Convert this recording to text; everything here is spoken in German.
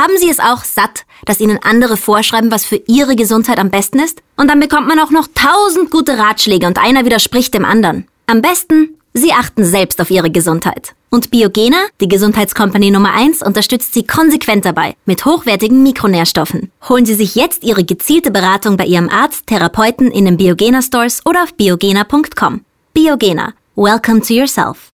Haben Sie es auch satt, dass Ihnen andere vorschreiben, was für Ihre Gesundheit am besten ist? Und dann bekommt man auch noch tausend gute Ratschläge und einer widerspricht dem anderen. Am besten, Sie achten selbst auf Ihre Gesundheit. Und Biogena, die Gesundheitskompanie Nummer 1, unterstützt Sie konsequent dabei mit hochwertigen Mikronährstoffen. Holen Sie sich jetzt Ihre gezielte Beratung bei Ihrem Arzt, Therapeuten in den Biogena Stores oder auf biogena.com. Biogena. Welcome to yourself.